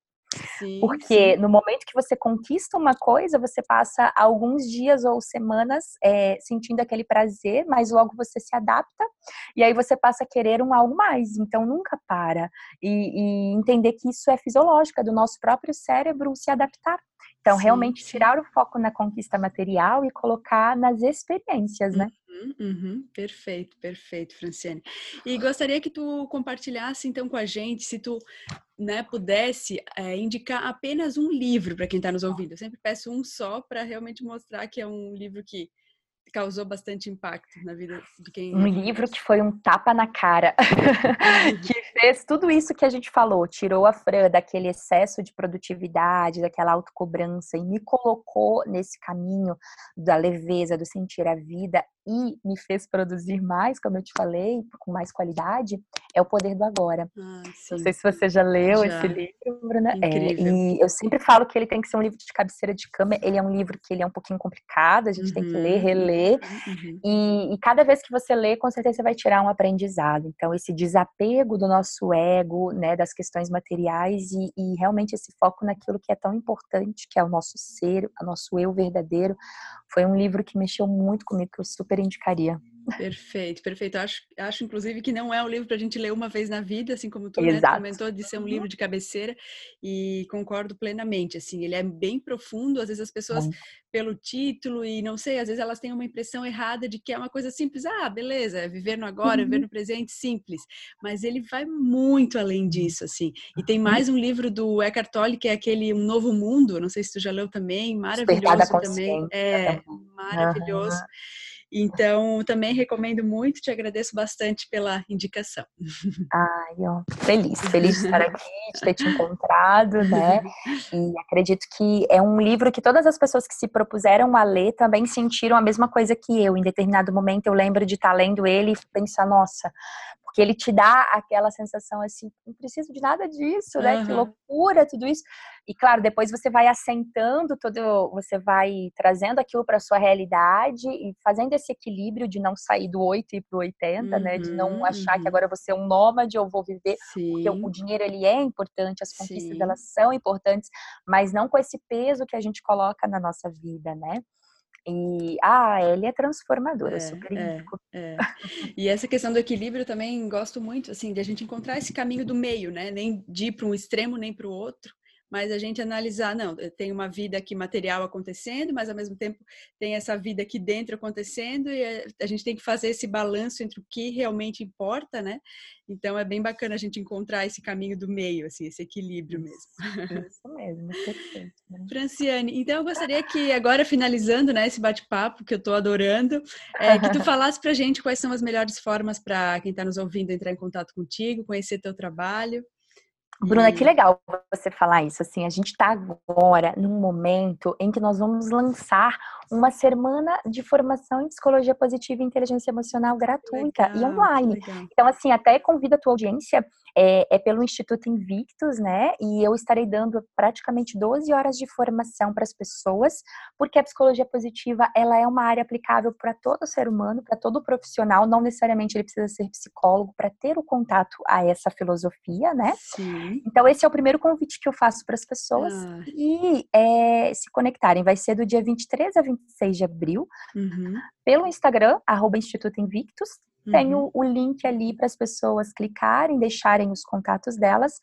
S2: Sim, Porque sim. no momento que você conquista uma coisa, você passa alguns dias ou semanas é, sentindo aquele prazer, mas logo você se adapta e aí você passa a querer um algo mais. Então nunca para. E, e entender que isso é fisiológico, é do nosso próprio cérebro se adaptar. Então, sim, realmente tirar o foco na conquista material e colocar nas experiências, né?
S1: Uhum, uhum, perfeito, perfeito, Franciane. E gostaria que tu compartilhasse então com a gente, se tu né, pudesse é, indicar apenas um livro para quem está nos ouvindo. Eu sempre peço um só para realmente mostrar que é um livro que causou bastante impacto na vida de quem.
S2: Um livro que foi um tapa na cara, que fez tudo isso que a gente falou, tirou a Fran daquele excesso de produtividade, daquela autocobrança e me colocou nesse caminho da leveza, do sentir a vida e me fez produzir mais, como eu te falei, com mais qualidade, é o Poder do Agora. Ah, Não sei se você já leu já. esse livro, Bruna. É, e eu sempre falo que ele tem que ser um livro de cabeceira de cama. Ele é um livro que ele é um pouquinho complicado, a gente uhum. tem que ler, uhum, reler. Uhum. E, e, cada vez que você lê, com certeza você vai tirar um aprendizado. Então, esse desapego do nosso ego, né, das questões materiais e, e realmente esse foco naquilo que é tão importante, que é o nosso ser, o nosso eu verdadeiro, foi um livro que mexeu muito comigo, que eu super indicaria.
S1: Perfeito, perfeito. Acho, acho inclusive que não é um livro para a gente ler uma vez na vida, assim como tu, né, comentou, de ser um livro de cabeceira e concordo plenamente. Assim, ele é bem profundo. Às vezes as pessoas, pelo título e não sei, às vezes elas têm uma impressão errada de que é uma coisa simples. Ah, beleza, é viver no agora, uhum. viver no presente, simples. Mas ele vai muito além disso, assim. E tem mais um livro do Eckhart Tolle que é aquele Um Novo Mundo. Não sei se tu já leu também, maravilhoso também. É maravilhoso. Uhum. Então, também recomendo muito, te agradeço bastante pela indicação.
S2: Ai, ó, feliz, feliz de estar aqui, de ter te encontrado, né? E acredito que é um livro que todas as pessoas que se propuseram a ler também sentiram a mesma coisa que eu. Em determinado momento eu lembro de estar lendo ele e pensar, nossa, porque ele te dá aquela sensação assim, não preciso de nada disso, né? Uhum. Que loucura tudo isso. E claro, depois você vai assentando todo, você vai trazendo aquilo para sua realidade e fazendo esse equilíbrio de não sair do 8 e pro 80, uhum, né? De não achar uhum. que agora você é um nômade ou vou viver, Sim. porque o, dinheiro ele é importante, as conquistas Sim. delas são importantes, mas não com esse peso que a gente coloca na nossa vida, né? E ah, ele é transformadora, é, super é,
S1: é. E essa questão do equilíbrio também gosto muito, assim, de a gente encontrar esse caminho do meio, né? Nem de ir para um extremo nem para o outro, mas a gente analisar, não, tem uma vida aqui material acontecendo, mas ao mesmo tempo tem essa vida aqui dentro acontecendo e eh, a gente tem que fazer esse balanço entre o que realmente importa, né? Então é bem bacana a gente encontrar esse caminho do meio, assim, esse equilíbrio mesmo.
S2: Isso mesmo, perfeito. Né?
S1: Franciane, então eu gostaria que agora finalizando, né, esse bate-papo que eu estou adorando, é, que tu falasse para a gente quais são as melhores formas para quem está nos ouvindo entrar em contato contigo, conhecer teu trabalho.
S2: Bruna, que legal você falar isso. Assim, a gente está agora num momento em que nós vamos lançar uma semana de formação em psicologia positiva e inteligência emocional gratuita legal, e online. Legal. Então, assim, até convido a tua audiência é, é, pelo Instituto Invictus, né? E eu estarei dando praticamente 12 horas de formação para as pessoas, porque a psicologia positiva ela é uma área aplicável para todo ser humano, para todo profissional. Não necessariamente ele precisa ser psicólogo para ter o contato a essa filosofia, né? Sim. Então esse é o primeiro convite que eu faço para as pessoas ah. e é, se conectarem. Vai ser do dia 23 a 26 de abril, uhum. pelo Instagram, arroba Instituto Invictus, Uhum. Tem o, o link ali para as pessoas clicarem, deixarem os contatos delas.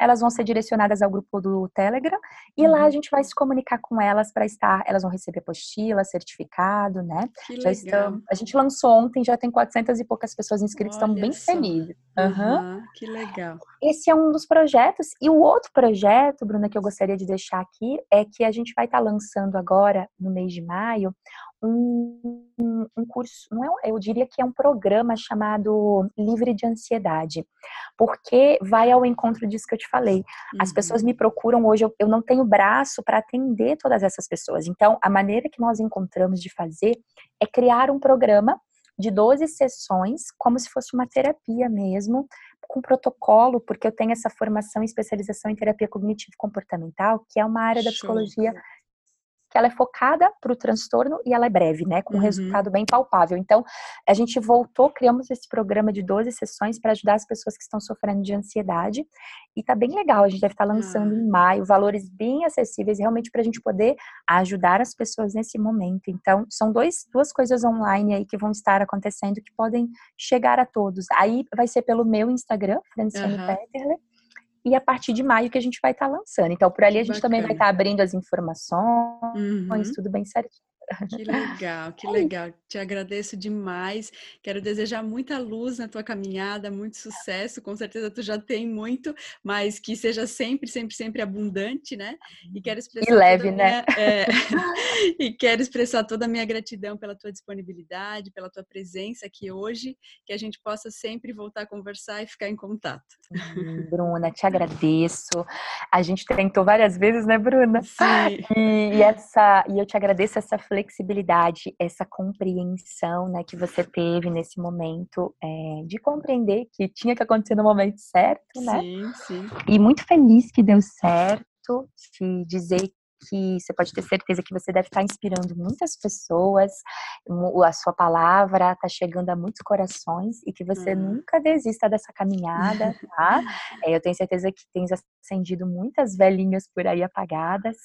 S2: Elas vão ser direcionadas ao grupo do Telegram e uhum. lá a gente vai se comunicar com elas para estar. Elas vão receber apostila, certificado, né? Que já legal. estão. A gente lançou ontem, já tem 400 e poucas pessoas inscritas, estão bem só. felizes.
S1: Uhum. Que legal.
S2: Esse é um dos projetos. E o outro projeto, Bruna, que eu gostaria de deixar aqui é que a gente vai estar lançando agora, no mês de maio, um, um curso, não é, eu diria que é um programa chamado Livre de Ansiedade, porque vai ao encontro disso que eu te falei. As uhum. pessoas me procuram hoje, eu, eu não tenho braço para atender todas essas pessoas. Então, a maneira que nós encontramos de fazer é criar um programa de 12 sessões, como se fosse uma terapia mesmo, com protocolo, porque eu tenho essa formação e especialização em terapia cognitivo comportamental, que é uma área da psicologia que ela é focada para o transtorno e ela é breve, né? Com um uhum. resultado bem palpável. Então, a gente voltou, criamos esse programa de 12 sessões para ajudar as pessoas que estão sofrendo de ansiedade. E tá bem legal, a gente deve estar tá lançando uhum. em maio, valores bem acessíveis, realmente para a gente poder ajudar as pessoas nesse momento. Então, são dois, duas coisas online aí que vão estar acontecendo que podem chegar a todos. Aí vai ser pelo meu Instagram, Franciane uhum. Peterle e a partir de maio que a gente vai estar tá lançando. Então, por ali a gente Bacana. também vai estar tá abrindo as informações, uhum. tudo bem certinho.
S1: Que legal, que legal. Te agradeço demais. Quero desejar muita luz na tua caminhada, muito sucesso. Com certeza tu já tem muito, mas que seja sempre, sempre, sempre abundante, né?
S2: E quero expressar e leve, né?
S1: Minha, é, e quero expressar toda a minha gratidão pela tua disponibilidade, pela tua presença aqui hoje, que a gente possa sempre voltar a conversar e ficar em contato.
S2: Bruna, te agradeço. A gente tentou várias vezes, né, Bruna?
S1: Sim.
S2: E, e essa, e eu te agradeço essa flexibilidade, essa compreensão, né, que você teve nesse momento é, de compreender que tinha que acontecer no momento certo, né?
S1: Sim, sim.
S2: E muito feliz que deu certo, de dizer que você pode ter certeza que você deve estar inspirando muitas pessoas, a sua palavra está chegando a muitos corações e que você uhum. nunca desista dessa caminhada, tá? É, eu tenho certeza que tens acendido muitas velhinhas por aí apagadas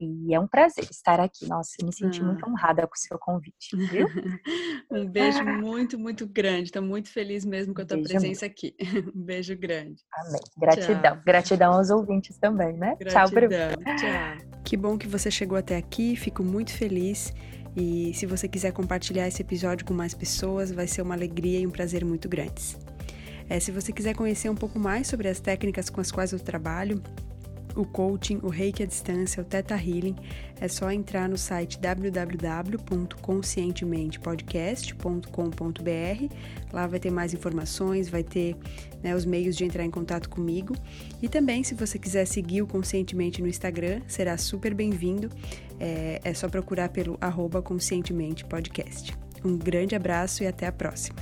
S2: e é um prazer estar aqui. Nossa, me senti muito ah. honrada com o seu convite, viu?
S1: um beijo muito, muito grande. Estou muito feliz mesmo com a tua beijo presença muito. aqui. Um beijo grande.
S2: Amém. Gratidão. Tchau. Gratidão aos ouvintes também, né?
S1: Gratidão. Tchau, Bruno. Tchau. Que bom que você chegou até aqui, fico muito feliz. E se você quiser compartilhar esse episódio com mais pessoas, vai ser uma alegria e um prazer muito grandes. É, se você quiser conhecer um pouco mais sobre as técnicas com as quais eu trabalho, o coaching, o reiki à distância, o Theta Healing, é só entrar no site www.conscientementepodcast.com.br. Lá vai ter mais informações, vai ter né, os meios de entrar em contato comigo. E também, se você quiser seguir o Conscientemente no Instagram, será super bem-vindo. É, é só procurar pelo arroba Conscientemente Podcast. Um grande abraço e até a próxima!